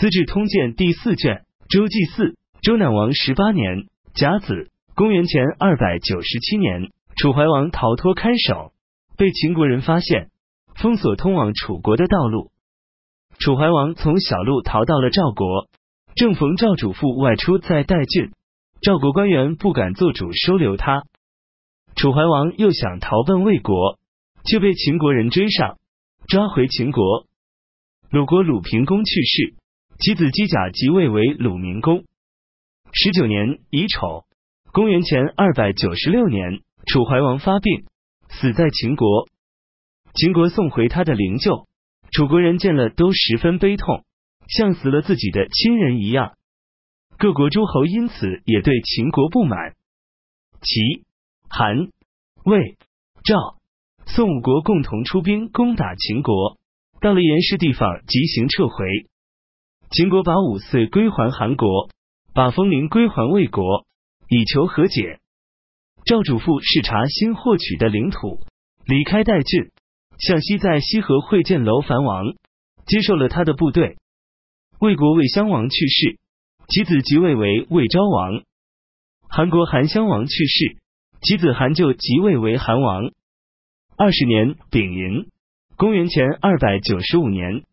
资治通鉴》第四卷，周祭祀，周赧王十八年甲子，公元前二百九十七年，楚怀王逃脱看守，被秦国人发现，封锁通往楚国的道路。楚怀王从小路逃到了赵国，正逢赵主父外出在代郡，赵国官员不敢做主收留他。楚怀王又想逃奔魏国，却被秦国人追上，抓回秦国。鲁国鲁平公去世，其子姬甲即位为鲁明公。十九年乙丑，公元前二百九十六年，楚怀王发病，死在秦国。秦国送回他的灵柩。楚国人见了都十分悲痛，像死了自己的亲人一样。各国诸侯因此也对秦国不满。齐、韩、魏、赵、宋五国共同出兵攻打秦国，到了严氏地方即行撤回。秦国把五岁归还韩国，把封陵归还魏国，以求和解。赵主父视察新获取的领土，离开代郡。向西在西河会见楼烦王，接受了他的部队。魏国魏襄王去世，其子即位为魏昭王。韩国韩襄王去世，其子韩就即位为韩王。二十年丙寅，公元前二百九十五年